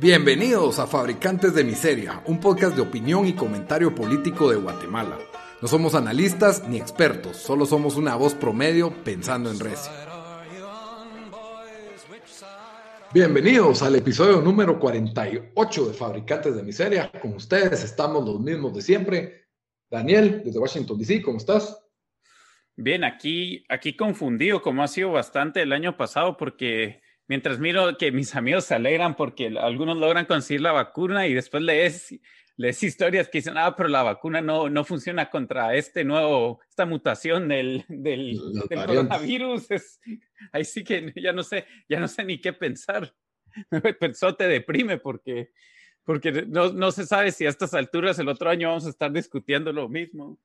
Bienvenidos a Fabricantes de Miseria, un podcast de opinión y comentario político de Guatemala. No somos analistas ni expertos, solo somos una voz promedio pensando en recio. Bienvenidos al episodio número 48 de Fabricantes de Miseria. Con ustedes estamos los mismos de siempre. Daniel, desde Washington DC, ¿cómo estás? Bien, aquí, aquí confundido, como ha sido bastante el año pasado, porque mientras miro que mis amigos se alegran porque algunos logran conseguir la vacuna y después lees, lees historias que dicen, ah, pero la vacuna no, no funciona contra este nuevo, esta mutación del, del, coronavirus. ahí sí que ya no sé, ya no sé ni qué pensar. Pensó te deprime porque, porque no, no se sabe si a estas alturas el otro año vamos a estar discutiendo lo mismo.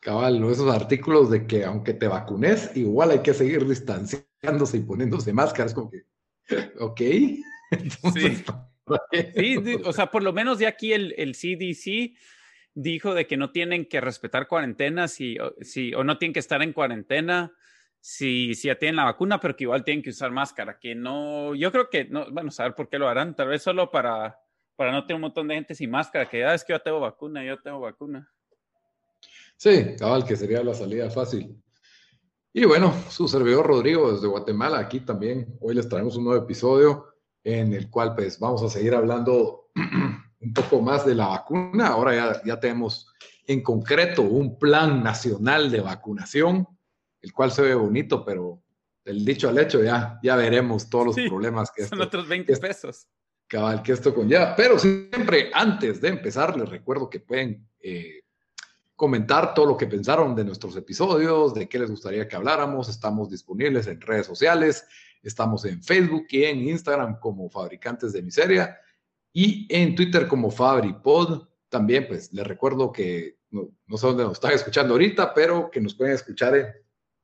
Cabal, esos artículos de que aunque te vacunes, igual hay que seguir distanciándose y poniéndose máscaras, como que, ok. sí. sí, o sea, por lo menos ya aquí el, el, CDC dijo de que no tienen que respetar cuarentenas si, si, o no tienen que estar en cuarentena si, si ya tienen la vacuna, pero que igual tienen que usar máscara, que no, yo creo que, no, bueno, saber por qué lo harán, tal vez solo para, para no tener un montón de gente sin máscara, que ya ah, es que yo tengo vacuna, yo tengo vacuna. Sí, cabal, que sería la salida fácil. Y bueno, su servidor Rodrigo desde Guatemala, aquí también. Hoy les traemos un nuevo episodio en el cual pues vamos a seguir hablando un poco más de la vacuna. Ahora ya, ya tenemos en concreto un plan nacional de vacunación, el cual se ve bonito, pero del dicho al hecho ya, ya veremos todos los problemas que son otros 20 pesos. Cabal, que esto conlleva. Pero siempre antes de empezar, les recuerdo que pueden eh, comentar todo lo que pensaron de nuestros episodios, de qué les gustaría que habláramos. Estamos disponibles en redes sociales, estamos en Facebook y en Instagram como Fabricantes de Miseria y en Twitter como FabriPod. También, pues, les recuerdo que no, sé dónde nos están escuchando ahorita, pero que nos pueden escuchar en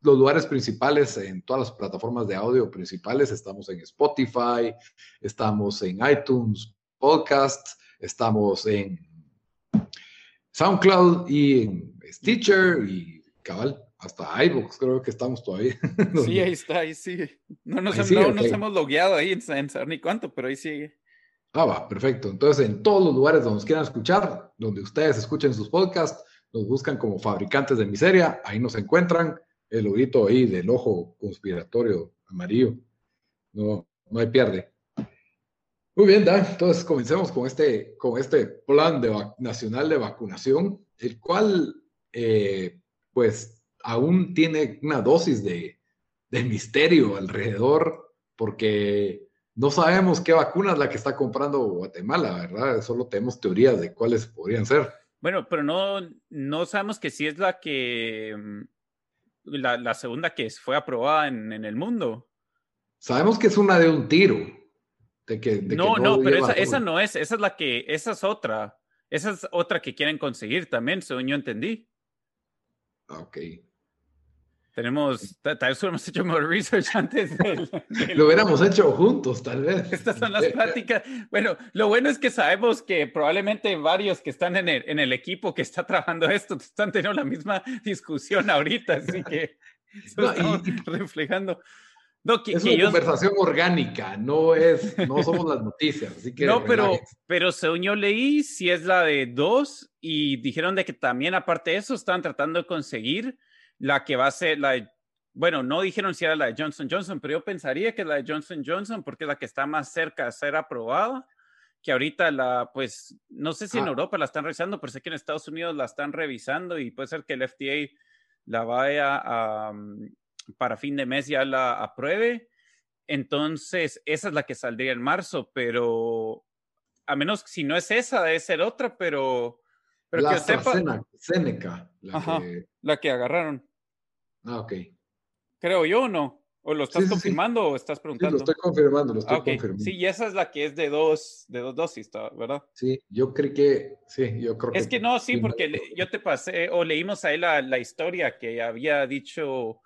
los lugares principales, en todas las plataformas de audio principales. Estamos en Spotify, estamos en iTunes Podcast, estamos en SoundCloud y en Stitcher y cabal, hasta iVoox creo que estamos todavía. Sí, ahí está, ahí sigue. No nos, hemos logueado ahí en, saber ni cuánto, pero ahí sigue. Ah, va, perfecto. Entonces, en todos los lugares donde nos quieran escuchar, donde ustedes escuchen sus podcasts, nos buscan como fabricantes de miseria, ahí nos encuentran el ojito ahí del ojo conspiratorio amarillo. No, no hay pierde. Muy bien, Dan. Entonces comencemos con este, con este plan de nacional de vacunación, el cual, eh, pues, aún tiene una dosis de, misterio alrededor, porque no sabemos qué vacuna es la que está comprando Guatemala, ¿verdad? Solo tenemos teorías de cuáles podrían ser. Bueno, pero no, no sabemos que si es la que, mm, la, segunda que fue aprobada en, en el mundo. Sabemos que es una de un tiro no, no, pero esa, no es, esa es la que, esa es otra. Esa es otra que quieren conseguir también, según yo entendí. Ah, ok. Tenemos, tal vez hubiéramos hecho más research antes. lo hubiéramos hecho juntos, tal vez. Estas son las pláticas. Bueno, lo bueno es que sabemos que probablemente varios que están en el, en el equipo que está trabajando esto están teniendo la misma discusión ahorita, así que estamos reflejando. No, es una conversación orgánica, no es, no somos las noticias, así que. No, pero, pero según yo leí, si es la de dos, y dijeron de que también, aparte de eso, están tratando de conseguir la que va a ser la de, bueno, no dijeron si era la de Johnson Johnson, pero yo pensaría que la de Johnson Johnson, porque es la que está más cerca de ser aprobada, que ahorita la, pues, no sé si en ah. Europa la están revisando, pero sé que en Estados Unidos la están revisando y puede ser que el FDA la vaya a, para fin de mes ya la apruebe. Entonces, esa es la que saldría en marzo, pero a menos si no es esa, debe ser otra, pero, pero la que sepa. Seneca, la, que... la que agarraron. Ah, ok. Creo yo, ¿o ¿no? ¿O lo estás confirmando o estás preguntando? Sí, lo estoy confirmando, lo estoy ah, confirmando. Sí, y esa es la que es de dos, de dos dosis, ¿verdad? Sí, yo creo que, sí, yo creo que... Es que no, sí, porque yo te pasé, o leímos ahí la, la historia que había dicho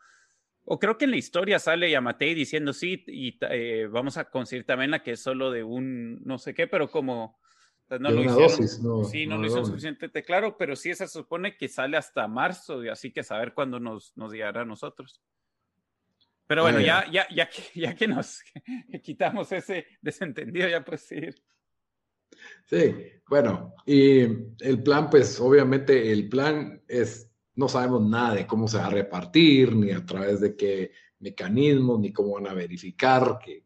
o creo que en la historia sale Yamatei diciendo sí, y eh, vamos a conseguir también la que es solo de un no sé qué, pero como pues, no lo hicieron. no, sí, no, lo hicieron suficientemente claro, pero sí se supone que sale hasta marzo, así que saber cuándo nos, nos llegará a nosotros. Pero bueno, ya, ya, ya, que, ya que nos quitamos ese desentendido, ya pues ir. Sí, bueno, y el plan, pues obviamente el plan es, no sabemos nada de cómo se va a repartir, ni a través de qué mecanismos, ni cómo van a verificar que,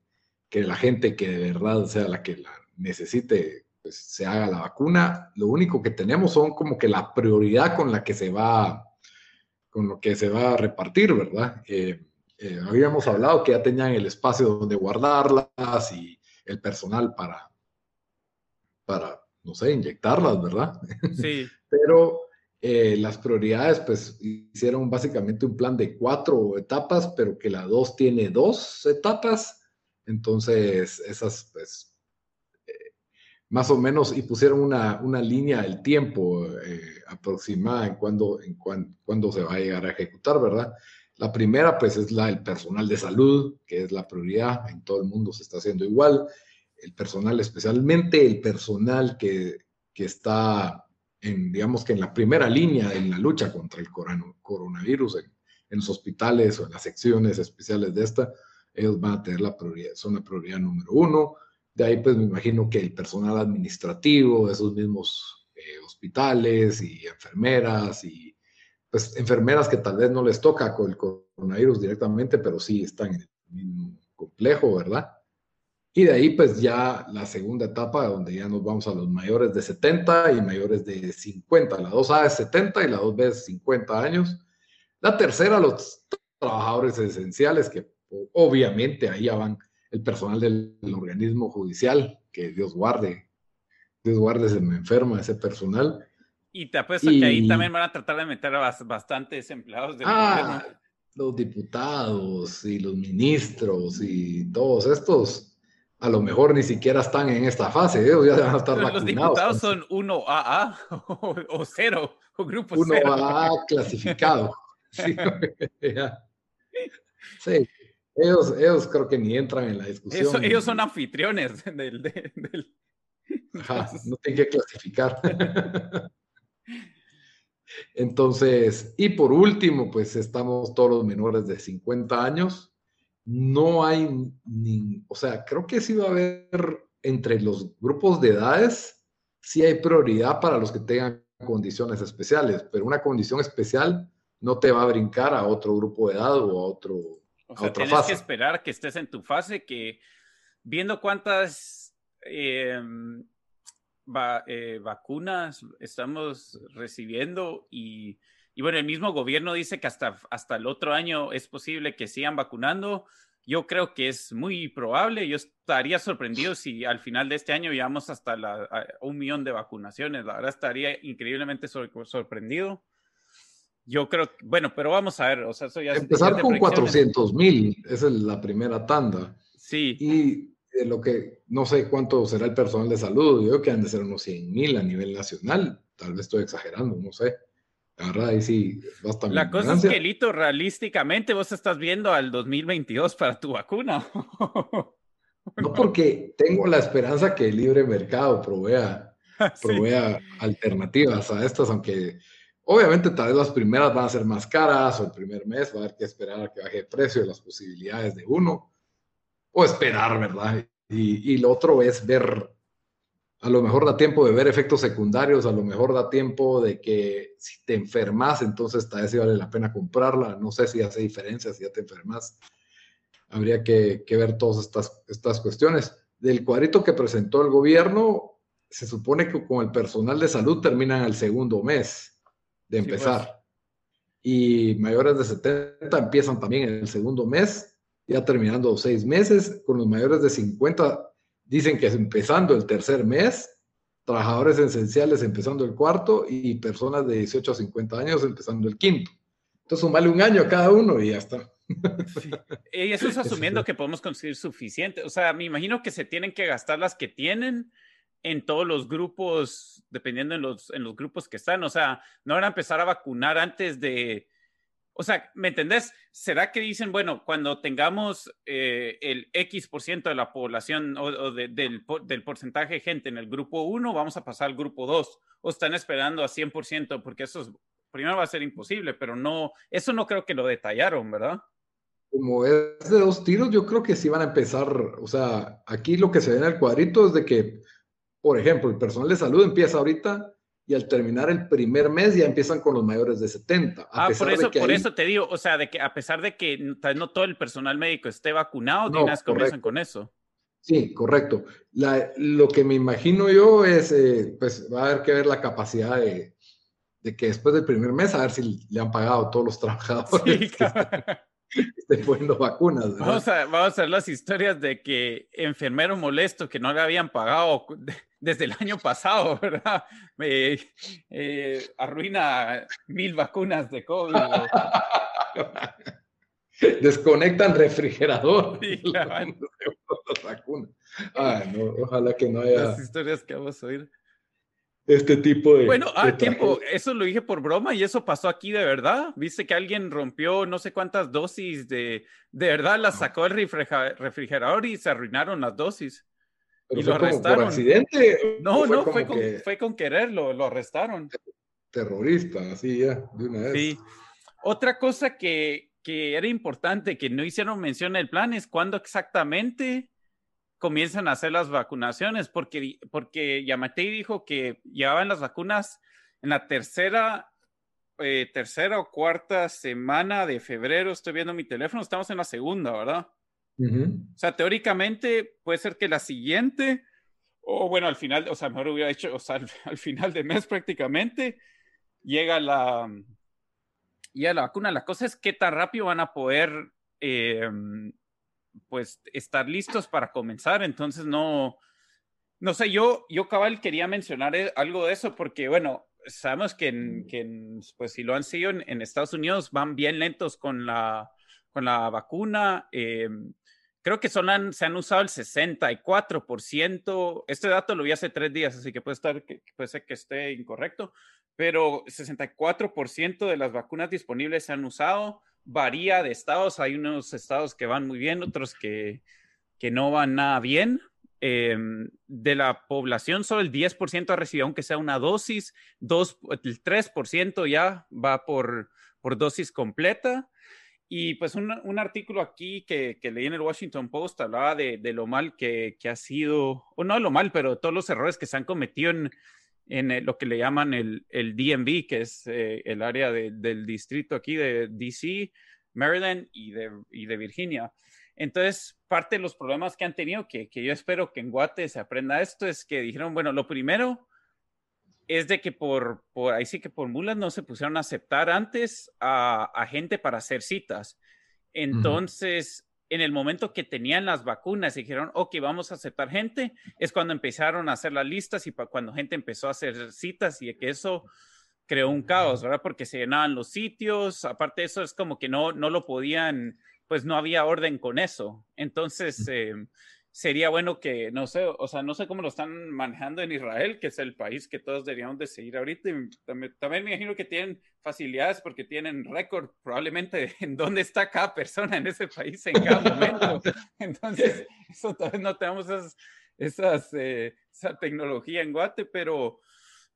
que la gente que de verdad sea la que la necesite, pues se haga la vacuna. Lo único que tenemos son como que la prioridad con la que se va, con lo que se va a repartir, ¿verdad? Eh, eh, habíamos hablado que ya tenían el espacio donde guardarlas y el personal para, para no sé, inyectarlas, ¿verdad? Sí. Pero eh, las prioridades, pues hicieron básicamente un plan de cuatro etapas, pero que la dos tiene dos etapas. Entonces, esas, pues, eh, más o menos, y pusieron una, una línea del tiempo eh, aproximada en cuándo en cuando se va a llegar a ejecutar, ¿verdad? La primera, pues, es la del personal de salud, que es la prioridad. En todo el mundo se está haciendo igual el personal, especialmente el personal que, está en, digamos que en la primera línea en la lucha contra el coronavirus, en, los hospitales o en las secciones especiales de esta, ellos van a tener la prioridad, son la prioridad número uno. De ahí, pues me imagino que el personal administrativo de esos mismos eh, hospitales y enfermeras y pues enfermeras que tal vez no les toca con el coronavirus directamente, pero sí están en el mismo complejo, ¿verdad? Y de ahí, pues ya la segunda etapa, donde ya nos vamos a los mayores de 70 y mayores de 50. La 2A es 70 y la 2B es 50 años. La tercera, los trabajadores esenciales, que obviamente ahí ya van el personal del, organismo judicial, que Dios guarde, Dios guarde, se me enferma ese personal. Y te apuesto que ahí también van a tratar de meter a bastantes empleados del ah, Los diputados y los ministros y todos estos a lo mejor ni siquiera están en esta fase, ellos ya van a estar vacunados. Los diputados son 1AA o, o cero, o grupo 1AA clasificado. sí, sí. Ellos, ellos creo que ni entran en la discusión. ellos son anfitriones del... Ajá, no tienen que clasificar. Entonces, y por último, pues estamos todos los menores de 50 años no hay, ni, o sea, creo que sí va a haber entre los grupos de edades, sí hay prioridad para los que tengan condiciones especiales, pero una condición especial no te va a brincar a otro grupo de edad o a otro. O sea, tienes que esperar que estés en tu fase, que viendo cuántas em, eh, vacunas estamos recibiendo y y bueno, el mismo gobierno dice que hasta, hasta el otro año es posible que sigan vacunando. Yo creo que es muy probable. Yo estaría sorprendido si al final de este año llegamos hasta la, un millón de vacunaciones. La verdad estaría increíblemente sorprendido. Yo creo, bueno, pero vamos a ver. O sea, eso ya Empezar con 400 mil, esa es la primera tanda. Sí. Y lo que no sé cuánto será el personal de salud, yo creo que han de ser unos 100 mil a nivel nacional. Tal vez estoy exagerando, no sé. La sí, La cosa es que, Lito, realísticamente vos estás viendo al 2022 para tu vacuna. no, porque tengo la esperanza que el libre mercado provea, provea alternativas a estas, aunque obviamente tal vez las primeras van a ser más caras o el primer mes va a haber que esperar a que baje el precio de las posibilidades de uno o esperar, ¿verdad? Y, y lo otro es ver a lo mejor da tiempo de ver efectos secundarios, a lo mejor da tiempo de que si te enfermas, entonces tal vez sí vale la pena comprarla. No sé si hace diferencia si ya te enfermas. Habría que, ver todas estas, estas cuestiones. Del cuadrito que presentó el gobierno, se supone que con el personal de salud terminan el segundo mes de empezar. Pues. Y mayores de 70 empiezan también en el segundo mes, ya terminando seis meses. Con los mayores de 50 Dicen que es empezando el tercer mes, trabajadores esenciales empezando el cuarto y personas de 18 a 50 años empezando el quinto. Entonces, vale un año a cada uno y ya está. Y eso es asumiendo que podemos conseguir suficiente. O sea, me imagino que se tienen que gastar las que tienen en todos los grupos, dependiendo en los, en los grupos que están. O sea, no van a empezar a vacunar antes de, o sea, ¿me entendés? ¿Será que dicen, bueno, cuando tengamos eh, el X por ciento de la población o, del, del, porcentaje de gente en el grupo 1, vamos a pasar al grupo 2? ¿O están esperando a 100%? Porque eso primero va a ser imposible, pero no, eso no creo que lo detallaron, ¿verdad? Como es de dos tiros, yo creo que sí van a empezar, o sea, aquí lo que se ve en el cuadrito es de que por ejemplo, el personal de salud empieza ahorita y al terminar el primer mes ya empiezan con los mayores de 70. ah, por eso, por eso te digo, o sea, de que a pesar de que no todo el personal médico esté vacunado, no, comienzan con eso. Sí, correcto. lo que me imagino yo es, eh, pues va a haber que ver la capacidad de, que después del primer mes, a ver si le han pagado a todos los trabajadores. Sí, estén poniendo vacunas. Vamos a, vamos a ver las historias de que enfermero molesto que no le habían pagado desde el año pasado, ¿verdad? Eh, arruina mil vacunas de COVID. Desconectan refrigerador. Sí, vacunas. Ah, no, ojalá que no haya. Las historias que vamos a oír este tipo de... Bueno, ah, tiempo, eso lo dije por broma y eso pasó aquí de verdad. Viste que alguien rompió no sé cuántas dosis de... De verdad las sacó el refrigerador y se arruinaron las dosis. Y lo arrestaron. Por accidente? No, no, fue, con, fue con querer, lo, lo arrestaron. Terrorista, así ya, de una vez. Sí. Otra cosa que, que era importante, que no hicieron mención en el plan, es cuándo exactamente comienzan a hacer las vacunaciones, porque, porque Yamatei dijo que llevaban las vacunas en la tercera, eh, tercera o cuarta semana de febrero. Estoy viendo mi teléfono, estamos en la segunda, ¿verdad? O sea, teóricamente puede ser que la siguiente, o bueno, al final, o sea, mejor hubiera hecho, o sea, al, final del mes prácticamente, llega la, ya la vacuna. La cosa es qué tan rápido van a poder eh, pues estar listos para comenzar. Entonces no, no sé, yo, yo cabal quería mencionar eh, algo de eso porque, bueno, sabemos que, en, pues si lo han sido en, Estados Unidos van bien lentos con la, con la vacuna. Eh, creo que son, se han usado el 64%. Este dato lo vi hace tres días, así que puede, estar, puede ser que esté incorrecto, pero 64% de las vacunas disponibles se han usado varía de estados. Hay unos estados que van muy bien, otros que, que no van nada bien. Em, de la población, solo el 10% ha recibido, aunque sea una dosis, dos, el 3% ya va por, por dosis completa. Y pues un, un artículo aquí que, que, leí en el Washington Post hablaba de, de lo mal que, que, ha sido, o no lo mal, pero todos los errores que se han cometido en, en lo que le llaman el, el DMV, que es eh, el área del distrito aquí de DC, Maryland y de, y de, Virginia. Entonces, parte de los problemas que han tenido, que, que, yo espero que en Guate se aprenda esto, es que dijeron, bueno, lo primero es de que por, por ahí sí que por mulas no se pusieron a aceptar antes a, a gente para hacer citas. Entonces, en el momento que tenían las vacunas y dijeron, ok, vamos a aceptar gente, es cuando empezaron a hacer las listas y cuando gente empezó a hacer citas y que eso creó un caos, ¿verdad? Porque se llenaban los sitios, aparte de eso es como que no, no lo podían, pues no había orden con eso. Entonces, eh, sería bueno que, no sé, o sea, no sé cómo lo están manejando en Israel, que es el país que todos deberíamos de seguir ahorita. también, también, me imagino que tienen facilidades porque tienen récord probablemente en dónde está cada persona en ese país en cada momento. Entonces, eso tal vez no tenemos esas, esas eh, esa tecnología en Guate, pero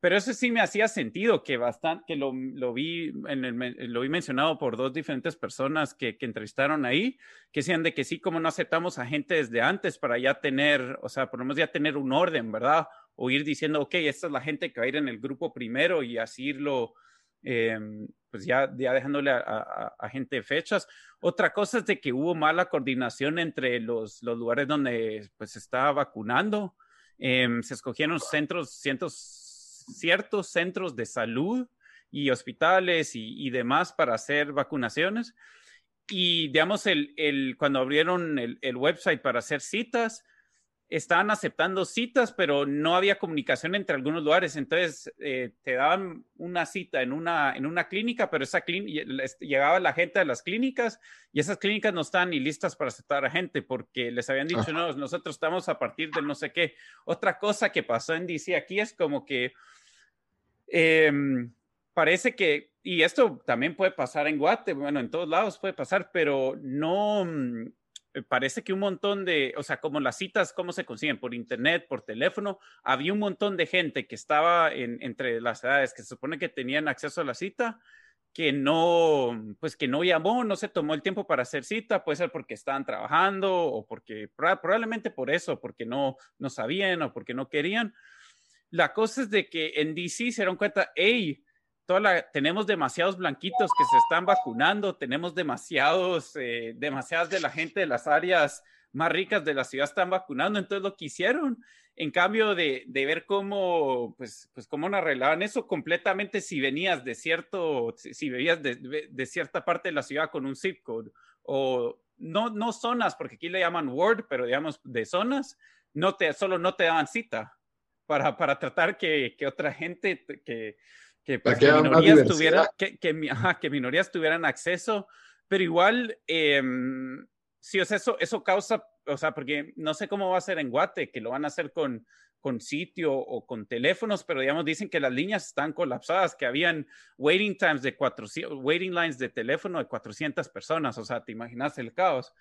pero eso sí me hacía sentido, que bastante, que lo, lo vi, en el, lo vi mencionado por dos diferentes personas que, que, entrevistaron ahí, que decían de que sí, como no aceptamos a gente desde antes para ya tener, o sea, por ya tener un orden, ¿verdad? O ir diciendo, ok, esta es la gente que va a ir en el grupo primero y así irlo, eh, pues ya, ya dejándole a, a, a, gente fechas. Otra cosa es de que hubo mala coordinación entre los, los lugares donde pues se estaba vacunando. Eh, se escogieron centros, cientos ciertos centros de salud y hospitales y, demás para hacer vacunaciones. Y digamos, el, el cuando abrieron el, el, website para hacer citas, estaban aceptando citas, pero no había comunicación entre algunos lugares. Entonces, eh, te daban una cita en una, en una clínica, pero esa clínica, llegaba la gente a las clínicas y esas clínicas no estaban ni listas para aceptar a gente porque les habían dicho, no, nosotros estamos a partir del no sé qué. Otra cosa que pasó en DC aquí es como que Em, parece que, y esto también puede pasar en Guate, bueno, en todos lados puede pasar, pero no, mm, parece que un montón de, o sea, como las citas, ¿cómo se consiguen? Por internet, por teléfono, había un montón de gente que estaba en, entre las edades que se supone que tenían acceso a la cita, que no, pues que no llamó, no se tomó el tiempo para hacer cita, puede ser porque estaban trabajando o porque probablemente por eso, porque no, no sabían o porque no querían. La cosa es de que en DC se dieron cuenta, hey, toda la, tenemos demasiados blanquitos que se están vacunando, tenemos demasiados, eh, demasiadas de la gente de las áreas más ricas de la ciudad están vacunando, entonces lo que hicieron, en cambio de, de ver cómo, pues, pues cómo arreglaban eso completamente si venías de cierto, si venías de, de, cierta parte de la ciudad con un zip code, o no, no zonas, porque aquí le llaman ward, pero digamos de zonas, no te, solo no te daban cita para, para tratar que, que otra gente, que, que, pues, que minorías, tuvieran, que, que, ajá, que minorías tuvieran acceso, pero igual... Eh, sí, o sea, eso, eso causa, o sea, porque no sé cómo va a ser en Guate, que lo van a hacer con, con sitio o con teléfonos, pero digamos, dicen que las líneas están colapsadas, que habían waiting times de 400, waiting lines de teléfono de 400 personas, o sea, te imaginas el caos.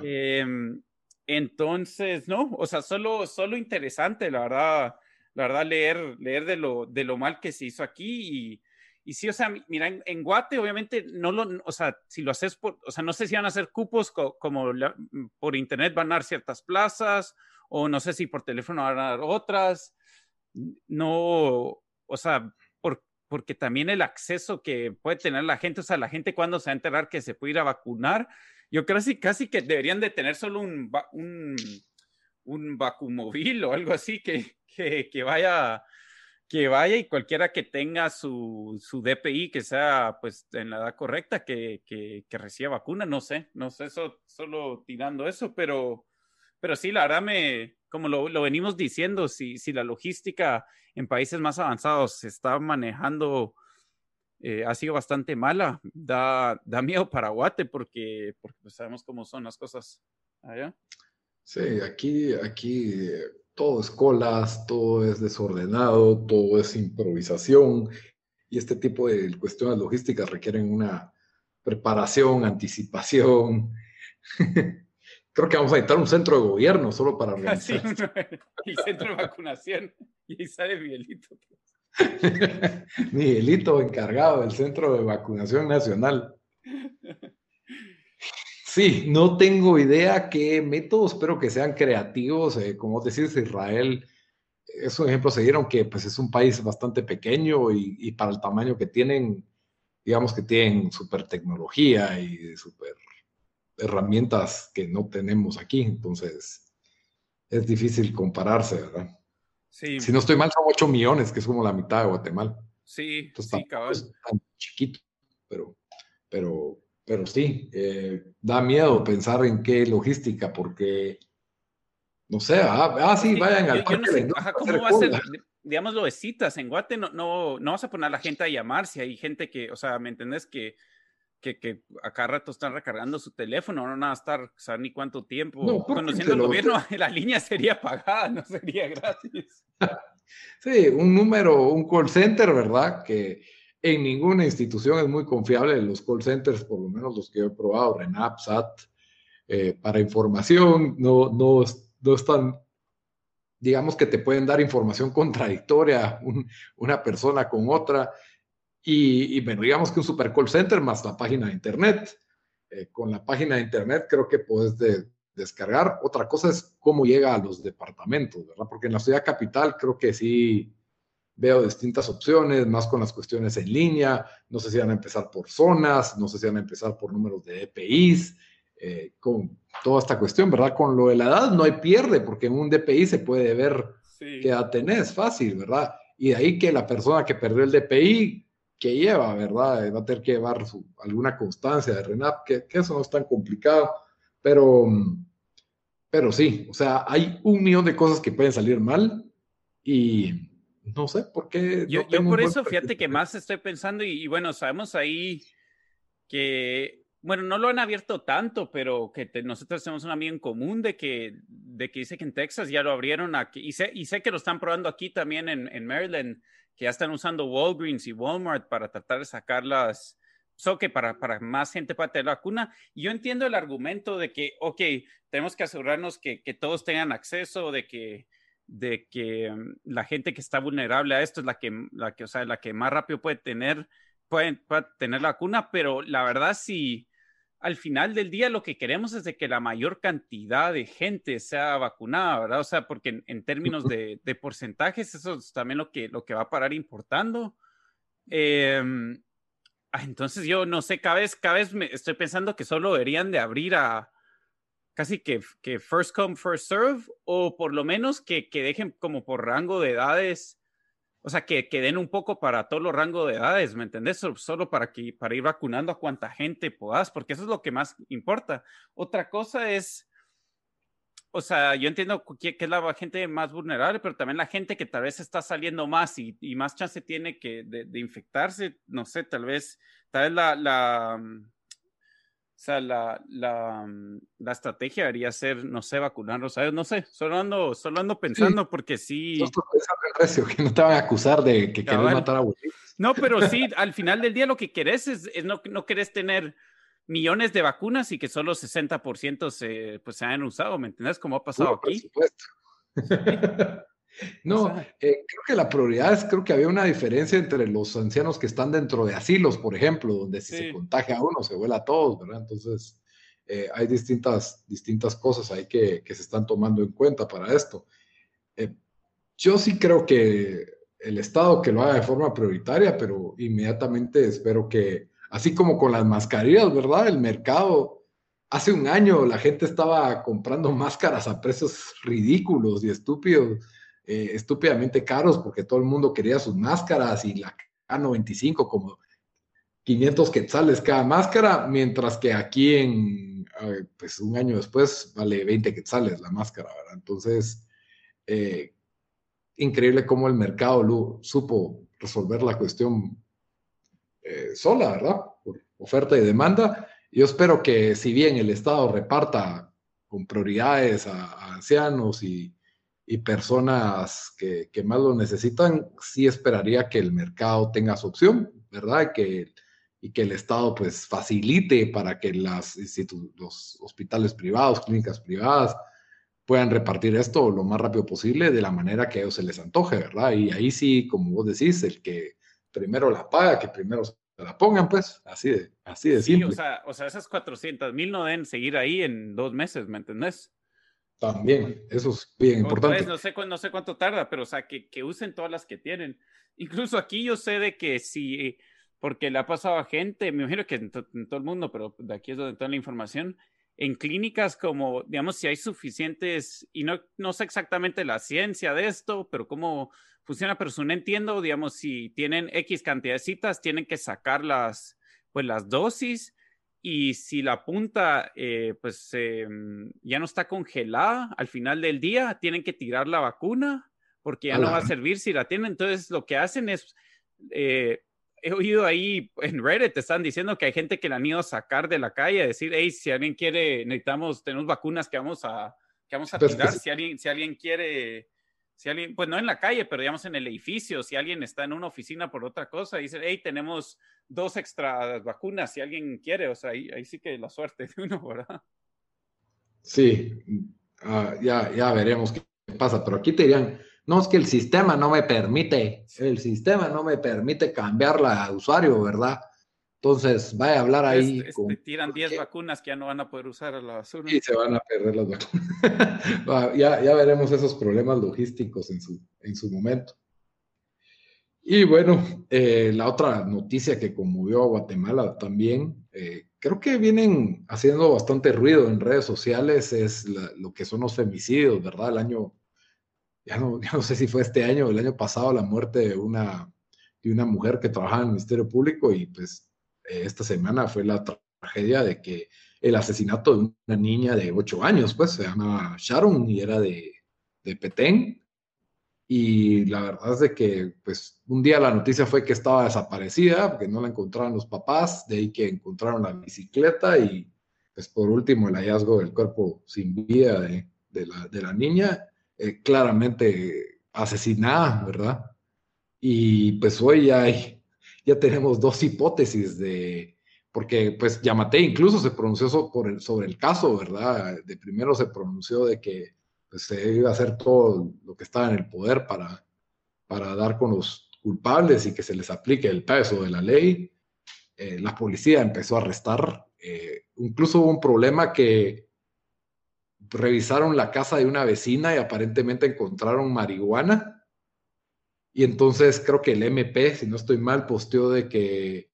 Em, entonces, no, o sea, solo, solo interesante, la verdad, la verdad, leer, leer de lo, de lo mal que se hizo aquí y, y sí, o sea, mira, en, Guate obviamente no lo, o sea, si lo haces por, o sea, no sé si van a hacer cupos como mm, por internet van a dar ciertas plazas o no sé si por teléfono van a dar otras. No, o sea, por, porque también el acceso que puede tener la gente, o sea, la gente cuando se va a enterar que se puede ir a vacunar, yo creo que casi que deberían de tener solo un, un, un vacumóvil o algo así que, que, vaya que vaya y cualquiera que tenga su, su DPI, que sea pues en la edad correcta, que, que, que, reciba vacuna, no sé, no sé, eso, solo tirando eso, pero, pero sí, la verdad me, como lo, lo venimos diciendo, si, si la logística en países más avanzados se está manejando, eh, ha sido bastante mala, da, da miedo para Guate porque, porque pues, sabemos cómo son las cosas allá. Sí, aquí, aquí todo es colas, todo es desordenado, todo es improvisación y este tipo de cuestiones logísticas requieren una preparación, anticipación. Creo que vamos a editar un centro de gobierno solo para organizar. el centro de vacunación. Y ahí sale Miguelito. Miguelito encargado del centro de vacunación nacional. Sí, no tengo idea qué métodos, espero que sean creativos. Eh, como decís, Israel es un ejemplo, se dieron que pues, es un país bastante pequeño y, para el tamaño que tienen, digamos que tienen super tecnología y super herramientas que no tenemos aquí. Entonces, es difícil compararse, ¿verdad? Sí. Si no estoy mal, son 8 millones, que es como la mitad de Guatemala. Sí, sí, cabrón. Es tan chiquito, pero, pero pero sí, eh, da miedo pensar en qué logística, porque, no sé, ah, ah sí, vayan al parque. ¿Cómo va a ser, digamos, lo de citas? En Guate no, no, no vas a poner a la gente a llamar si hay gente que, o sea, ¿me entendés? Que, que, que a cada rato están recargando su teléfono, no van a estar, o ni cuánto tiempo. Conociendo el gobierno, la línea sería pagada, no sería gratis. sí, un número, un call center, ¿verdad? Que en ninguna institución es muy confiable los call centers, por lo menos los que he probado, RENAP, SAT, eh, para información, no, no, no están, digamos que te pueden dar información contradictoria una persona con otra. Y, bueno, digamos que un super call center más la página de internet. Eh, con la página de internet creo que puedes descargar. Otra cosa es cómo llega a los departamentos, ¿verdad? Porque en la ciudad capital creo que sí veo distintas opciones, más con las cuestiones en línea, no sé si van a empezar por zonas, no sé si van a empezar por números de DPIs, eh, con toda esta cuestión, ¿verdad? Con lo de la edad no hay pierde, porque en un DPI se puede ver qué edad tenés, fácil, ¿verdad? Y de ahí que la persona que perdió el DPI, que lleva, ¿verdad? Va a tener que llevar alguna constancia de RENAP, que, que eso no es tan complicado, pero, pero sí, o sea, hay un millón de cosas que pueden salir mal y no sé por qué. Yo, yo por eso, fíjate que más estoy pensando, y, bueno, sabemos ahí que, bueno, no lo han abierto tanto, pero que nosotros tenemos un amigo en común de que, de que dice que en Texas ya lo abrieron aquí, y sé, y sé que lo están probando aquí también en, en Maryland, que ya están usando Walgreens y Walmart para tratar de sacar las, so que para, para más gente para tener la vacuna. Y yo entiendo el argumento de que, ok, tenemos que asegurarnos que, que todos tengan acceso, de que de que mm, la gente que está vulnerable a esto es la que, la que, o sea, la que más rápido puede tener pueden, tener la vacuna, pero la verdad sí, al final del día lo que queremos es de que la mayor cantidad de gente sea vacunada, ¿verdad? O sea, porque en, términos de, porcentajes, eso es también lo que, lo que va a parar importando. Em, ah, entonces yo no sé, cada vez, cada vez me estoy pensando que solo deberían de abrir a casi que, que first come, first serve, o por lo menos que, que dejen como por rango de edades o sea, que, que, den un poco para todos los rangos de edades, ¿me entendés? Solo para, que, para ir vacunando a cuanta gente puedas, porque eso es lo que más importa. Otra cosa es, o sea, yo entiendo que, es la gente más vulnerable, pero también la gente que tal vez está saliendo más y, y más chance tiene que de, infectarse, no sé, tal vez, tal vez la, sea, la, la, mm, la, estrategia debería ser, no sé, vacunarlos, ¿sabes? No sé, solo ando, solo ando pensando porque sí. que no te van a acusar de que querés matar a abuelitos. No, pero sí, al final del día lo que querés es, es no, no querés tener millones de vacunas y que solo 60% se, pues, se han usado, ¿me entiendes? Como ha pasado aquí. Por supuesto. No, eh, creo que la prioridad es, creo que había una diferencia entre los ancianos que están dentro de asilos, por ejemplo, donde si se contagia a uno, se vuela a todos, ¿verdad? Entonces, eh, hay distintas, distintas cosas ahí que, que, se están tomando en cuenta para esto. Eh, yo sí creo que el Estado que lo haga de forma prioritaria, pero inmediatamente espero que, así como con las mascarillas, ¿verdad? El mercado, hace un año la gente estaba comprando máscaras a precios ridículos y estúpidos eh, estúpidamente caros porque todo el mundo quería sus máscaras y la K95 como 500 quetzales cada máscara, mientras que aquí en, pues un año después vale 20 quetzales la máscara. Entonces, eh, increíble cómo el mercado supo resolver la cuestión eh, sola, ¿verdad? Por oferta y demanda. Yo espero que si bien el Estado reparta con prioridades a ancianos y, y personas que, que, más lo necesitan, sí esperaría que el mercado tenga su opción, ¿verdad? Que, y que el Estado pues facilite para que las los hospitales privados, clínicas privadas, puedan repartir esto lo más rápido posible de la manera que a ellos se les antoje, ¿verdad? Y ahí sí, como vos decís, el que primero la paga, que primero se la pongan, pues, así de, así de sí, O sea, o sea, esas 400 mil no deben seguir ahí en dos meses, ¿me entendés? También, eso es bien importante. no, sé, no sé cuánto tarda, pero o sea, que, que, usen todas las que tienen. Incluso aquí yo sé de que si, porque le ha pasado a gente, me imagino que en, todo el mundo, pero de aquí es donde está la información, en clínicas como, digamos, si hay suficientes, y no, no sé exactamente la ciencia de esto, pero cómo funciona, pero si no entiendo, digamos, si tienen X cantidad de citas, tienen que sacar las, pues las dosis y si la punta eh, pues em, ya no está congelada al final del día, tienen que tirar la vacuna porque ya no va a servir si la tienen. Entonces lo que hacen es, eh, he oído ahí en Reddit, te están diciendo que hay gente que la han ido a sacar de la calle, a decir, hey, si alguien quiere, necesitamos, tenemos vacunas que vamos a, que vamos a tirar, si alguien, si alguien quiere si alguien, pues no en la calle, pero digamos en el edificio, si alguien está en una oficina por otra cosa, dice, hey, tenemos dos extra vacunas, si alguien quiere, o sea, ahí, ahí sí que la suerte de uno, ¿verdad? Sí, ah, ya, ya veremos qué pasa, pero aquí te dirían, no es que el sistema no me permite, el sistema no me permite cambiarla a usuario, ¿verdad? Entonces, vaya a hablar ahí. Este, tiran 10 vacunas que ya no van a poder usar a la basura. Y se van a perder las vacunas. ya, ya, veremos esos problemas logísticos en su, en su momento. Y bueno, eh, la otra noticia que conmovió a Guatemala también, eh, creo que vienen haciendo bastante ruido en redes sociales, es lo que son los femicidios, ¿verdad? El año, ya no, ya no sé si fue este año o el año pasado, la muerte de una, de una mujer que trabajaba en el Ministerio Público y pues esta semana fue la tragedia de que el asesinato de una niña de 8 años, pues se llama Sharon y era de, de Petén. Y la verdad es de que, pues, un día la noticia fue que estaba desaparecida, porque no la encontraron los papás, de ahí que encontraron la bicicleta y, pues, por último, el hallazgo del cuerpo sin vida de, de, la, de la, niña, eh, claramente asesinada, ¿verdad? Y pues hoy hay ya tenemos dos hipótesis de, porque pues Yamate incluso se pronunció sobre el caso, ¿verdad? De primero se pronunció de que pues, se iba a hacer todo lo que estaba en el poder para, para dar con los culpables y que se les aplique el peso de la ley. eh, la policía empezó a arrestar. Eh, incluso hubo un problema que revisaron la casa de una vecina y aparentemente encontraron marihuana. Y entonces creo que el MP, si no estoy mal, posteó de que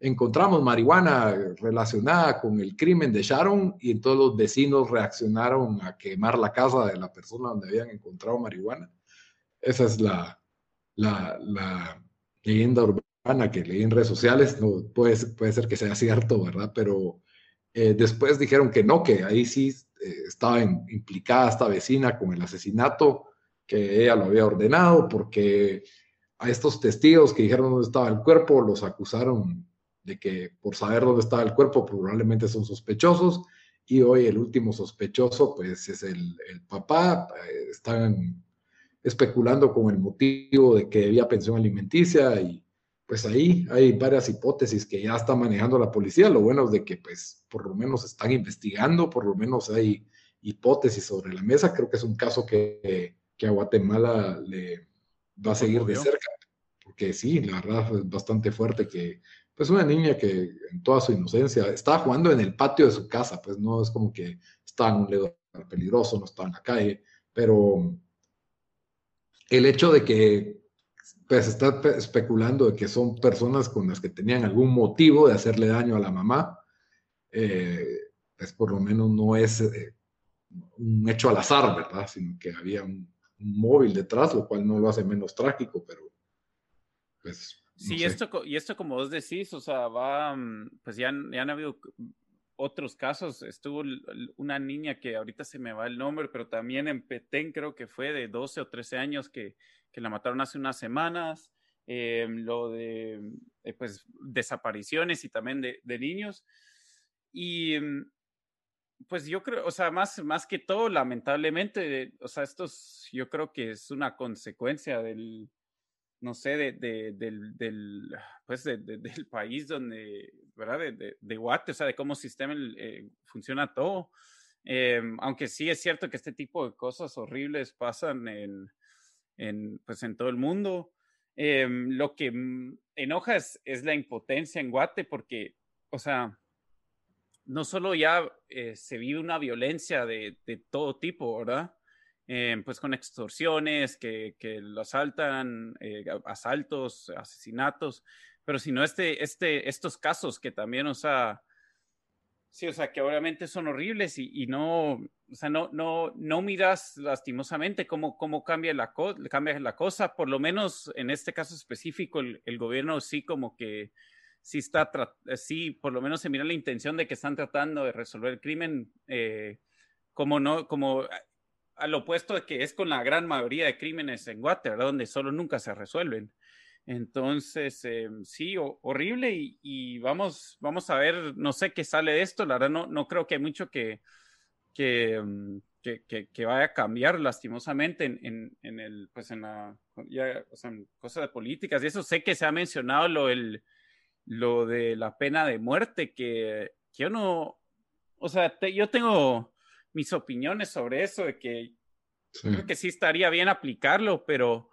encontramos marihuana relacionada con el crimen de Sharon y entonces los vecinos reaccionaron a quemar la casa de la persona donde habían encontrado marihuana. Esa es la, la, leyenda urbana que leí en redes sociales. No, puede, puede ser que sea cierto, ¿verdad? Pero eh, después dijeron que no, que ahí sí eh, estaba implicada esta vecina con el asesinato, que ella lo había ordenado, porque a estos testigos que dijeron dónde estaba el cuerpo los acusaron de que por saber dónde estaba el cuerpo probablemente son sospechosos y hoy el último sospechoso pues es el, el papá. Están especulando con el motivo de que debía pensión alimenticia y pues ahí hay varias hipótesis que ya está manejando la policía. Lo bueno es de que pues por lo menos están investigando, por lo menos hay hipótesis sobre la mesa. Creo que es un caso que, que a Guatemala le va a seguir de cerca, porque sí, la verdad es bastante fuerte que pues una niña que en toda su inocencia estaba jugando en el patio de su casa, pues no es como que estaba en un ledo peligroso, no estaba en la calle, pero el hecho de que pues está especulando de que son personas con las que tenían algún motivo de hacerle daño a la mamá, eh, pues por lo menos no es eh, un hecho al azar, ¿verdad? Sino que había un, móvil detrás, lo cual no lo hace menos trágico, pero pues... sí, y esto, y esto como vos decís, o sea, va, mm, pues ya, ya han habido otros casos. Estuvo una niña que ahorita se me va el nombre, pero también en Petén creo que fue de 12 o 13 años que que la mataron hace unas semanas, eh, lo de eh, pues, desapariciones y también de, niños. Y mm, pues yo creo, o sea, más, más que todo, lamentablemente, o sea, esto yo creo que es una consecuencia del, no sé, de, del, del, pues del país donde, ¿verdad? De, de, Guate, o sea, de cómo sistema eh, funciona todo. aunque sí es cierto que este tipo de cosas horribles pasan en, en, pues, en todo el mundo. Em, lo que enoja es, la impotencia en Guate porque, o sea, no solo ya eh, se vive una violencia de, todo tipo, ¿verdad? Em, pues con extorsiones, que, que lo asaltan, eh, asaltos, asesinatos, pero sino este, este, estos casos que también, o sea, Sí, o sea, que obviamente son horribles y, no, o sea, no, no, no miras lastimosamente cómo, cómo cambia, la cambia la cosa. Por lo menos en este caso específico, el, gobierno sí como que sí está, sí, por lo menos se mira la intención de que están tratando de resolver el crimen, eh, como no, como al opuesto de que es con la gran mayoría de crímenes en Guatemala, donde solo nunca se resuelven. Entonces, eh, sí, horrible y, vamos, vamos a ver, no sé qué sale de esto, la verdad no, no creo que hay mucho que, que, mm, que, vaya a cambiar lastimosamente en, en, el, pues en la, ya, o sea, cosas de políticas y eso sé que se ha mencionado lo, el, lo de la pena de muerte, que, que yo no, o sea, yo tengo mis opiniones sobre eso, de que creo que sí estaría bien aplicarlo, pero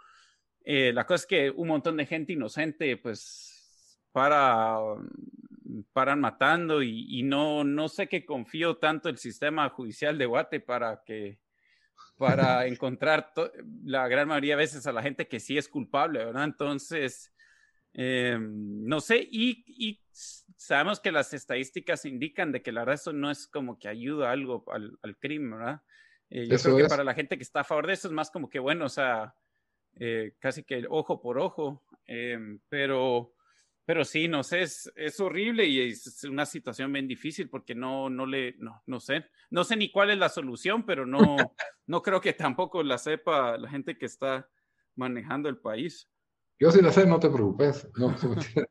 eh, la cosa es que un montón de gente inocente, pues, para, paran matando y, no, no sé qué confío tanto el sistema judicial de Guate para que para encontrar la gran mayoría de veces a la gente que sí es culpable, ¿verdad? Entonces, em, no sé, y, sabemos que las estadísticas indican de que la verdad eso no es como que ayuda algo al, crimen, ¿verdad? Eh, yo creo que para la gente que está a favor de eso es más como que, bueno, o sea, eh, casi que ojo por ojo, em, pero, pero sí, no sé, es, es, horrible y es una situación bien difícil porque no, no le, no, no sé, no sé ni cuál es la solución, pero no, no creo que tampoco la sepa la gente que está manejando el país. Yo sí la sé, no te preocupes, no,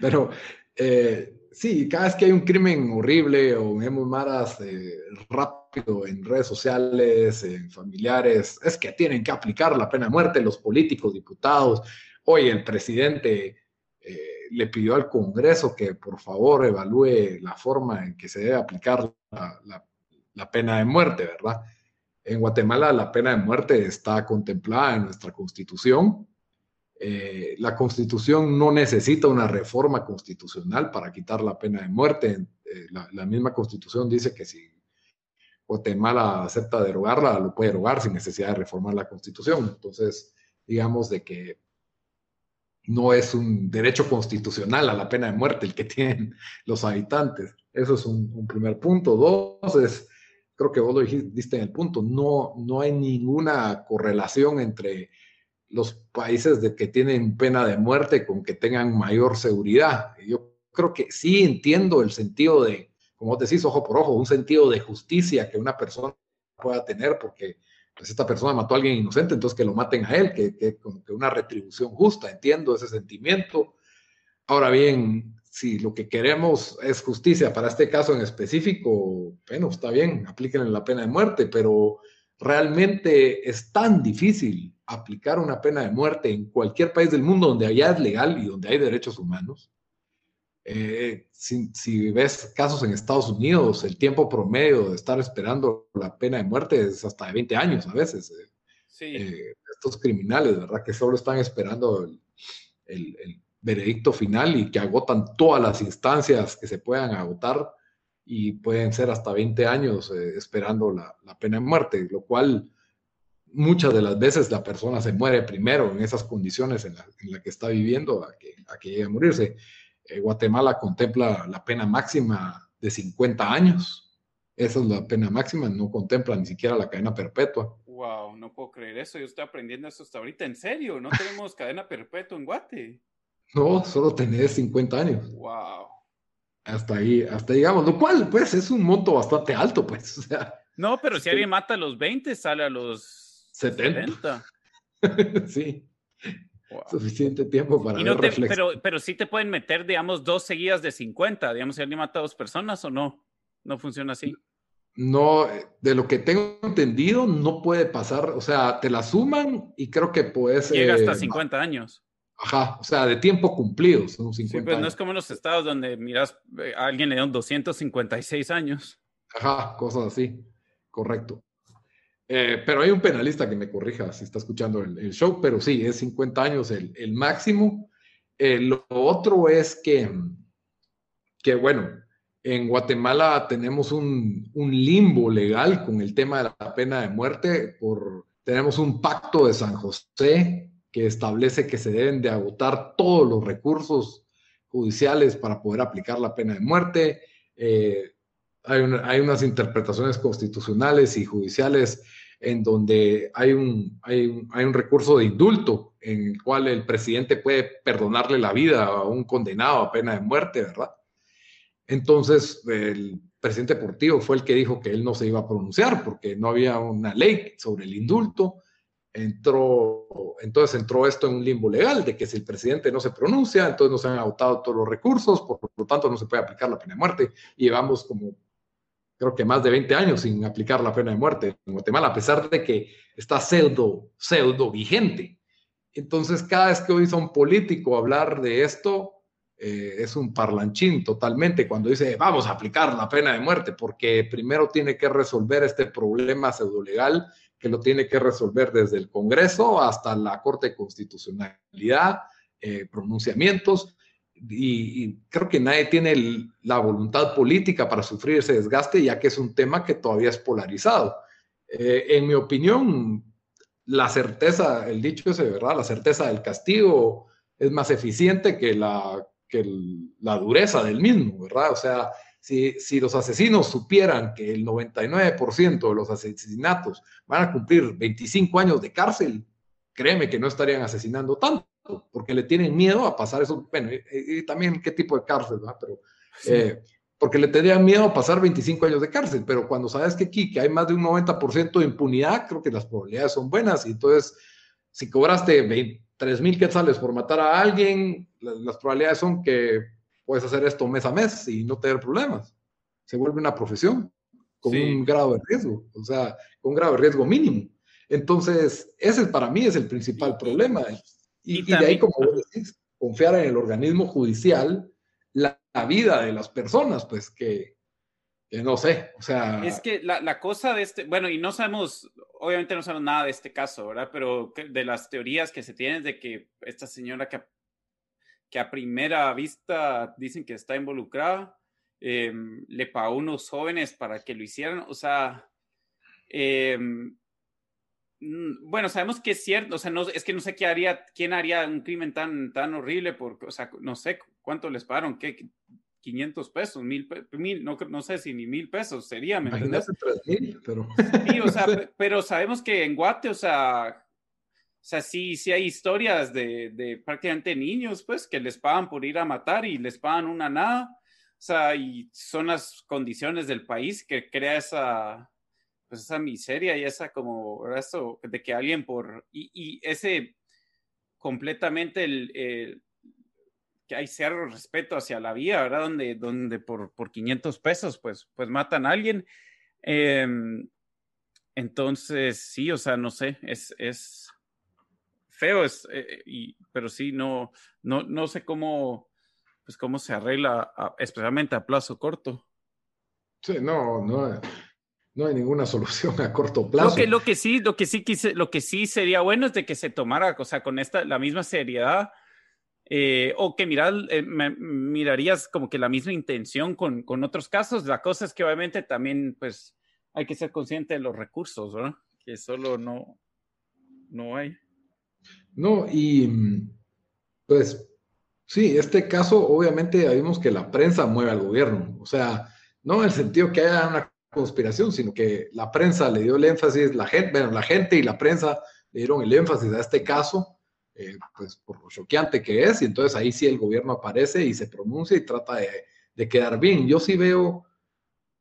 pero eh, sí, cada vez que hay un crimen horrible o vemos maras eh, rápido en redes sociales, en familiares, es que tienen que aplicar la pena de muerte los políticos, diputados. Hoy el presidente eh, le pidió al Congreso que por favor evalúe la forma en que se debe aplicar la pena de muerte, ¿verdad? En Guatemala la pena de muerte está contemplada en nuestra constitución Eh, la constitución no necesita una reforma constitucional para quitar la pena de muerte. Eh, la, misma constitución dice que si Guatemala acepta derogarla, lo puede derogar sin necesidad de reformar la constitución. Entonces, digamos de que no es un derecho constitucional a la pena de muerte el que tienen los habitantes. Eso es un, primer punto. Dos es, creo que vos lo dijiste en el punto, no, no hay ninguna correlación entre los países de que tienen pena de muerte con que tengan mayor seguridad. Yo creo que sí entiendo el sentido de, como decís, ojo por ojo, un sentido de justicia que una persona pueda tener porque pues esta persona mató a alguien inocente, entonces que lo maten a él, que, que que una retribución justa, entiendo ese sentimiento. Ahora bien, si lo que queremos es justicia para este caso en específico, bueno, está bien, aplíquenle la pena de muerte, pero realmente es tan difícil aplicar una pena de muerte en cualquier país del mundo donde allá es legal y donde hay derechos humanos. Eh, si, ves casos en Estados Unidos, el tiempo promedio de estar esperando la pena de muerte es hasta de 20 años a veces. Eh. Eh, estos criminales, ¿verdad? Que solo están esperando el, veredicto final y que agotan todas las instancias que se puedan agotar y pueden ser hasta 20 años esperando la, la, pena de muerte, lo cual muchas de las veces la persona se muere primero en esas condiciones en las la que está viviendo a que, a que llegue a morirse. Eh, Guatemala contempla la pena máxima de 50 años. Esa es la pena máxima, no contempla ni siquiera la cadena perpetua. Wow, no puedo creer eso. Yo estoy aprendiendo eso hasta ahorita. ¿En serio? ¿No tenemos cadena perpetua en Guate? No, solo tenés 50 años. Wow. Hasta ahí, hasta digamos, lo cual, pues, es un monto bastante alto, pues. O sea, no, pero si alguien mata a los 20, sale a los 70. sí. Suficiente tiempo para no pero, pero sí te pueden meter, digamos, dos seguidas de 50, digamos, si alguien mata a dos personas o no. No funciona así. No, de lo que tengo entendido, no puede pasar, o sea, te la suman y creo que puedes... Llega hasta 50 eh, años. Ajá, o sea, de tiempo cumplido, son 50 sí, pues no es como en los estados donde miras eh, a alguien le dan 256 años. Ajá, cosas así, correcto. Eh, pero hay un penalista que me corrija si está escuchando el, show, pero sí, es 50 años el, máximo. Eh, lo otro es que, que, bueno, en Guatemala tenemos un, un, limbo legal con el tema de la pena de muerte. Por, tenemos un pacto de San José que establece que se deben de agotar todos los recursos judiciales para poder aplicar la pena de muerte. Eh, hay, hay, unas interpretaciones constitucionales y judiciales en donde hay un, hay un, recurso de indulto en el cual el presidente puede perdonarle la vida a un condenado a pena de muerte, ¿verdad? Entonces, el presidente Portillo fue el que dijo que él no se iba a pronunciar porque no había una ley sobre el indulto. Entró, entonces entró esto en un limbo legal de que si el presidente no se pronuncia, entonces no se han agotado todos los recursos, por lo tanto no se puede aplicar la pena de muerte. Y llevamos como creo que más de 20 años sin aplicar la pena de muerte en Guatemala, a pesar de que está pseudo, pseudo vigente. Entonces, cada vez que a un político hablar de esto, eh, es un parlanchín totalmente cuando dice, vamos a aplicar la pena de muerte, porque primero tiene que resolver este problema pseudo legal, que lo tiene que resolver desde el Congreso hasta la Corte de Constitucionalidad, eh, pronunciamientos, y, creo que nadie tiene la voluntad política para sufrir ese desgaste, ya que es un tema que todavía es polarizado. Eh, en mi opinión, la certeza, el dicho ese, ¿verdad? La certeza del castigo es más eficiente que la, que la dureza del mismo, ¿verdad? O sea, si, si los asesinos supieran que el 99% de los asesinatos van a cumplir 25 años de cárcel, créeme que no estarían asesinando tanto porque le tienen miedo a pasar eso. Bueno, y, también qué tipo de cárcel, ¿verdad? Pero, eh, porque le tendrían miedo a pasar 25 años de cárcel, pero cuando sabes que aquí que hay más de un 90% de impunidad, creo que las probabilidades son buenas. Y entonces, si cobraste 3 mil quetzales por matar a alguien, las, probabilidades son que puedes hacer esto mes a mes y no tener problemas. Se vuelve una profesión con un grado de riesgo, o sea, con un grado de riesgo mínimo. Entonces, ese para mí es el principal problema. Y, de ahí, como vos decís, confiar en el organismo judicial la, vida de las personas, pues que, no sé, o sea... Es que la, la, cosa de este, bueno, y no sabemos, obviamente no sabemos nada de este caso, ¿verdad? Pero de las teorías que se tienen de que esta señora que, que a primera vista dicen que está involucrada, eh, le pagó unos jóvenes para que lo hicieran, o sea, eh, bueno, sabemos que es cierto, o sea, no, es que no sé qué haría, quién haría un crimen tan, tan horrible, porque, o sea, no sé cuánto les pagaron, ¿qué? 500 pesos, mil, mil no, no sé si ni mil pesos sería, ¿me entiendes? pero... Sí, o sea, pero sabemos que en Guate, o sea, o sea, sí, sí hay historias de, de, prácticamente niños, pues, que les pagan por ir a matar y les pagan una nada. O sea, y son las condiciones del país que crea esa, pues esa miseria y esa como, eso de que alguien por, y, y ese completamente el, que hay cero respeto hacia la vida, ¿verdad? Donde, donde por, por 500 pesos, pues, pues matan a alguien. Em, entonces, sí, o sea, no sé, es, es feo, es, eh, y, pero sí, no, no, no sé cómo, pues cómo se arregla, especialmente a plazo corto. Sí, no, no, no hay ninguna solución a corto plazo. Lo que, lo que sí, lo que sí quise, lo que sí sería bueno es de que se tomara, o sea, con esta, la misma seriedad eh, o que mirar, eh, mirarías como que la misma intención con, con, otros casos. La cosa es que obviamente también pues hay que ser consciente de los recursos, ¿verdad? Que solo no, no hay. No, y pues sí, este caso obviamente vimos que la prensa mueve al gobierno, o sea, no en el sentido que haya una conspiración, sino que la prensa le dio el énfasis, la gente, bueno, la gente y la prensa le dieron el énfasis a este caso eh, pues por lo choqueante que es, y entonces ahí sí el gobierno aparece y se pronuncia y trata de, quedar bien. Yo sí veo,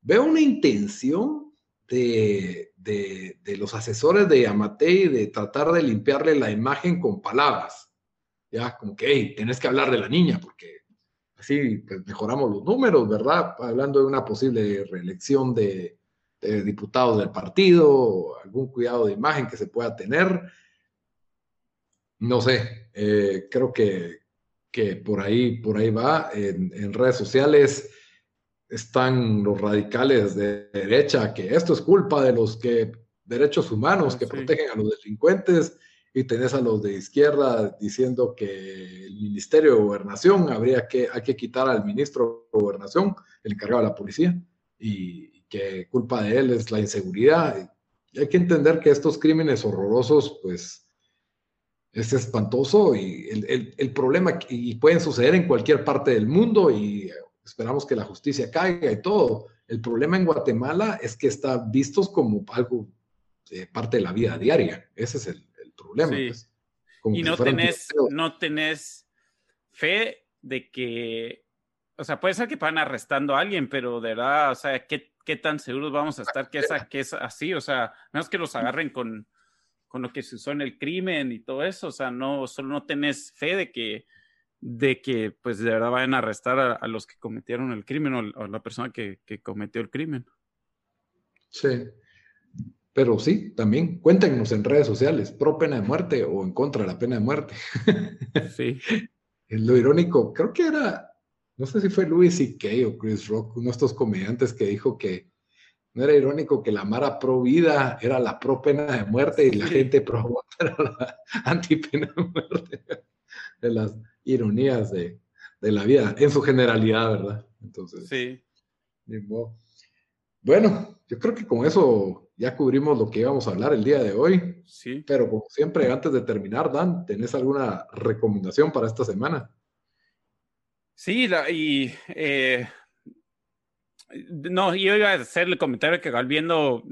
veo una intención de, de, los asesores de Yamatei de tratar de limpiarle la imagen con palabras, ya, como que, hey, tenés que hablar de la niña, porque así pues, mejoramos los números, ¿verdad? Hablando de una posible reelección de, de diputados del partido, algún cuidado de imagen que se pueda tener no sé, eh, creo que, que, por, ahí, por ahí va. En, redes sociales están los radicales de derecha, que esto es culpa de los que derechos humanos que protegen a los delincuentes, y tenés a los de izquierda diciendo que el Ministerio de Gobernación habría que, hay que quitar al ministro de Gobernación, el encargado de la policía, y que culpa de él es la inseguridad. Y hay que entender que estos crímenes horrorosos, pues, es espantoso y el, el, problema, y pueden suceder en cualquier parte del mundo y esperamos que la justicia caiga y todo. El problema en Guatemala es que está vistos como algo parte de la vida diaria. Ese es el, problema. Pues. y no tenés, no tenés fe de que, o sea, puede ser que van arrestando a alguien, pero de verdad, o sea, ¿qué, qué tan seguros vamos a estar que, esa, que es así? O sea, menos que los agarren con con lo que se usó en el crimen y todo eso, o sea, no, solo no tenés fe de que, de que pues de verdad vayan a arrestar a, los que cometieron el crimen o, a la persona que, que, cometió el crimen. Sí, pero sí, también cuéntenos en redes sociales, pro pena de muerte o en contra de la pena de muerte. Sí. Lo irónico, creo que era, no sé si fue Louis C.K. o Chris Rock, uno de estos comediantes que dijo que ¿No era irónico que la Mara pro vida era la pro pena de muerte y la gente pro era la anti pena de muerte? De las ironías de, la vida, en su generalidad, ¿verdad? Entonces. Sí. Bueno, yo creo que con eso ya cubrimos lo que íbamos a hablar el día de hoy. Sí. Pero como siempre, antes de terminar, Dan, ¿tenés alguna recomendación para esta semana? Sí, la, y eh, no, yo iba a hacer el comentario que viendo,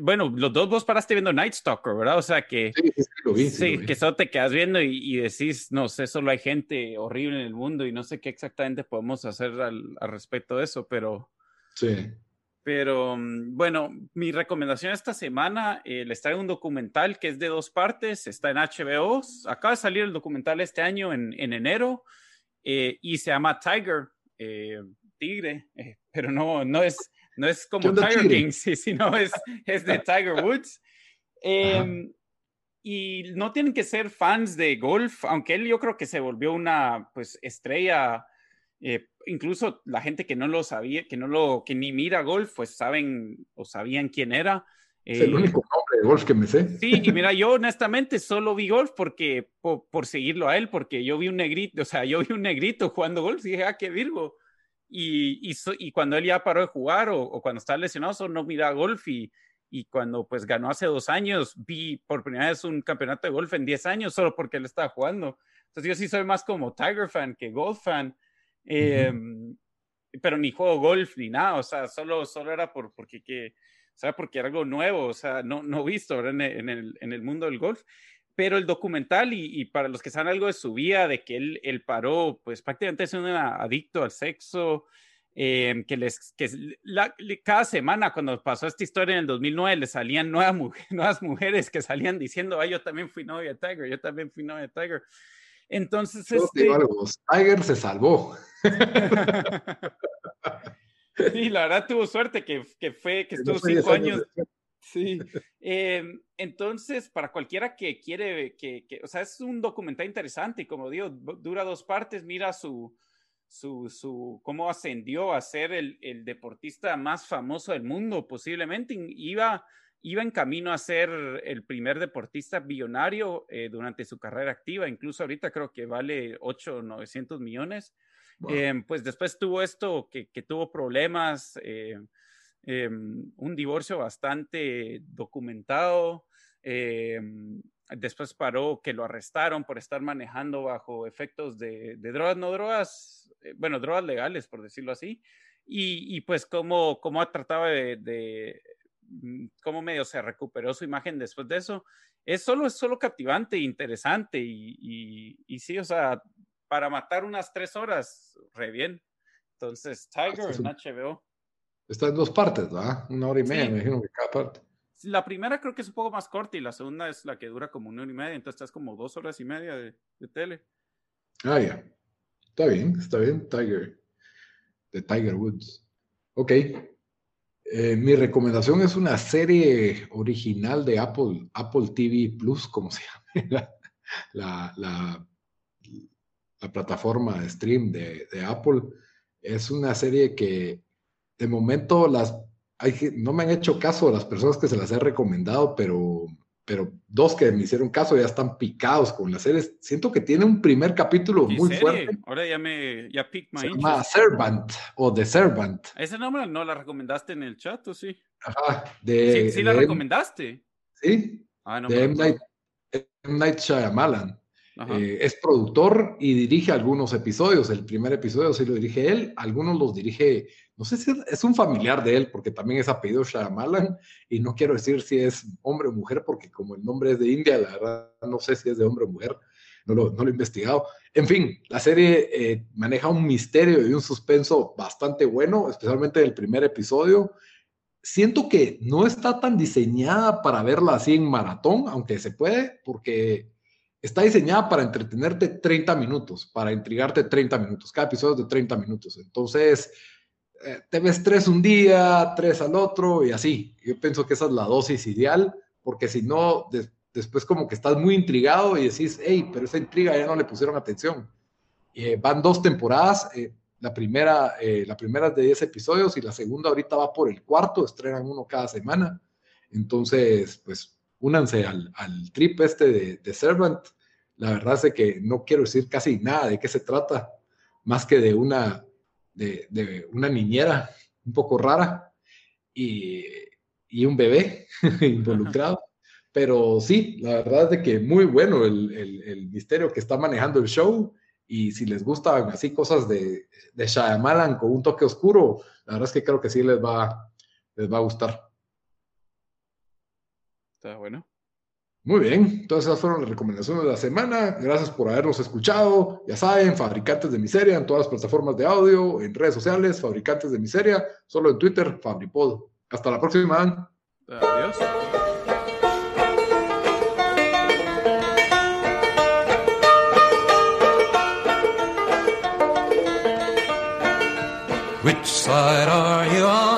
bueno, los dos vos paraste viendo Night Stalker, ¿verdad? O sea que, sí, sí, lo vi, sí, que solo te quedas viendo y, decís, no sé, solo hay gente horrible en el mundo y no sé qué exactamente podemos hacer al, respecto de eso, pero... Sí. Pero mm, bueno, mi recomendación esta semana, eh, les traigo un documental que es de dos partes, está en HBO, acaba de salir el documental este año en, en enero eh, y se llama Tiger. Eh, tigre, eh, pero no, no, es, no es como Tiger King, sino es, es de Tiger Woods. Em, y no tienen que ser fans de golf, aunque él yo creo que se volvió una pues estrella eh, incluso la gente que no lo sabía, que no lo, que ni mira golf, pues saben o sabían quién era. Es el único nombre de golf que me sé. Sí, y mira, yo honestamente solo vi golf porque, por, seguirlo a él, porque yo vi un negrito, o sea, yo vi un negrito jugando golf y dije, ah, qué virgo. Y, y, y cuando él ya paró de jugar o, o cuando estaba lesionado, solo no mira golf y, y cuando pues ganó hace dos años, vi por primera vez un campeonato de golf en 10 años solo porque él estaba jugando. Entonces yo sí soy más como Tiger fan que golf fan, em, pero ni juego golf ni nada, o sea, solo, solo era por, porque, que, o sea, porque era algo nuevo, o sea, no, no visto en el, en, el, en el mundo del golf. Pero el documental, y, y, para los que saben algo de su vida, de que él, él paró, pues prácticamente es un adicto al sexo, eh, que les que la, cada semana cuando pasó esta historia en el 2009 le salían nuevas, nuevas mujeres que salían diciendo, ay, yo también fui novia de Tiger, yo también fui novia de Tiger. Entonces, este... Tiger se salvó. sí, la verdad tuvo suerte que, que fue, que estuvo cinco años. Sí. Em, entonces, para cualquiera que quiere, que, que, o sea, es un documental interesante como digo, dura dos partes, mira su, su, su, cómo ascendió a ser el, el, deportista más famoso del mundo, posiblemente. Iba, iba en camino a ser el primer deportista billonario eh, durante su carrera activa, incluso ahorita creo que vale 8 o 900 millones. Eh, pues después tuvo esto que, que tuvo problemas, eh, em, un divorcio bastante documentado. después paró que lo arrestaron por estar manejando bajo efectos de, de drogas, no drogas eh, bueno, drogas legales, por decirlo así, y, y pues cómo, cómo ha tratado de, de, cómo medio se recuperó su imagen después de eso. Es solo, es solo captivante interesante y, y, y, sí, o sea, para matar unas tres horas, re bien. Entonces, Tiger en HBO. Está en dos partes, ¿verdad? Una hora y media, me imagino que cada parte. La primera creo que es un poco más corta y la segunda es la que dura como una hora y media, entonces estás como dos horas y media de, de tele. Ah, ya. Está bien, está bien, Tiger. De Tiger Woods. Ok. Eh, mi recomendación es una serie original de Apple, Apple TV Plus, como se llama, la, la, la, plataforma de stream de, de, Apple. Es una serie que de momento las, hay, no me han hecho caso las personas que se las he recomendado, pero pero dos que me hicieron caso ya están picados con la serie. Siento que tiene un primer capítulo muy fuerte. Ahora ya me, ya pick my Se llama Servant o The Servant. ¿Ese nombre no la recomendaste en el chat o sí? Ajá. De, sí, sí la recomendaste. Sí. Ah, no de M. Night, M. Night Shyamalan. Eh, es productor y dirige algunos episodios. El primer episodio sí lo dirige él, algunos los dirige, no sé si es un familiar de él, porque también es apellido Shyamalan, y no quiero decir si es hombre o mujer, porque como el nombre es de India, la verdad no sé si es de hombre o mujer, no lo, no lo he investigado. En fin, la serie eh, maneja un misterio y un suspenso bastante bueno, especialmente el primer episodio. Siento que no está tan diseñada para verla así en maratón, aunque se puede, porque está diseñada para entretenerte 30 minutos, para intrigarte 30 minutos. Cada episodio es de 30 minutos. Entonces, eh, te ves tres un día, tres al otro y así. Yo pienso que esa es la dosis ideal, porque si no, después como que estás muy intrigado y decís, hey, pero esa intriga ya no le pusieron atención. Eh, van dos temporadas. Eh, la primera, la primera es de 10 episodios y la segunda ahorita va por el cuarto, estrenan uno cada semana. Entonces, pues únanse al, al trip este de, Servant. La verdad es que no quiero decir casi nada de qué se trata, más que de una, de, una niñera un poco rara y, y un bebé involucrado. Pero sí, la verdad es de que muy bueno el, el, misterio que está manejando el show. Y si les gustan así cosas de, de Shyamalan con un toque oscuro, la verdad es que creo que sí les va, les va a gustar. Está bueno. Muy bien, entonces esas fueron las recomendaciones de la semana. Gracias por habernos escuchado. Ya saben, Fabricantes de Miseria en todas las plataformas de audio, en redes sociales, Fabricantes de Miseria, solo en Twitter, Fabripod. Hasta la próxima. Adiós. Which side are you on?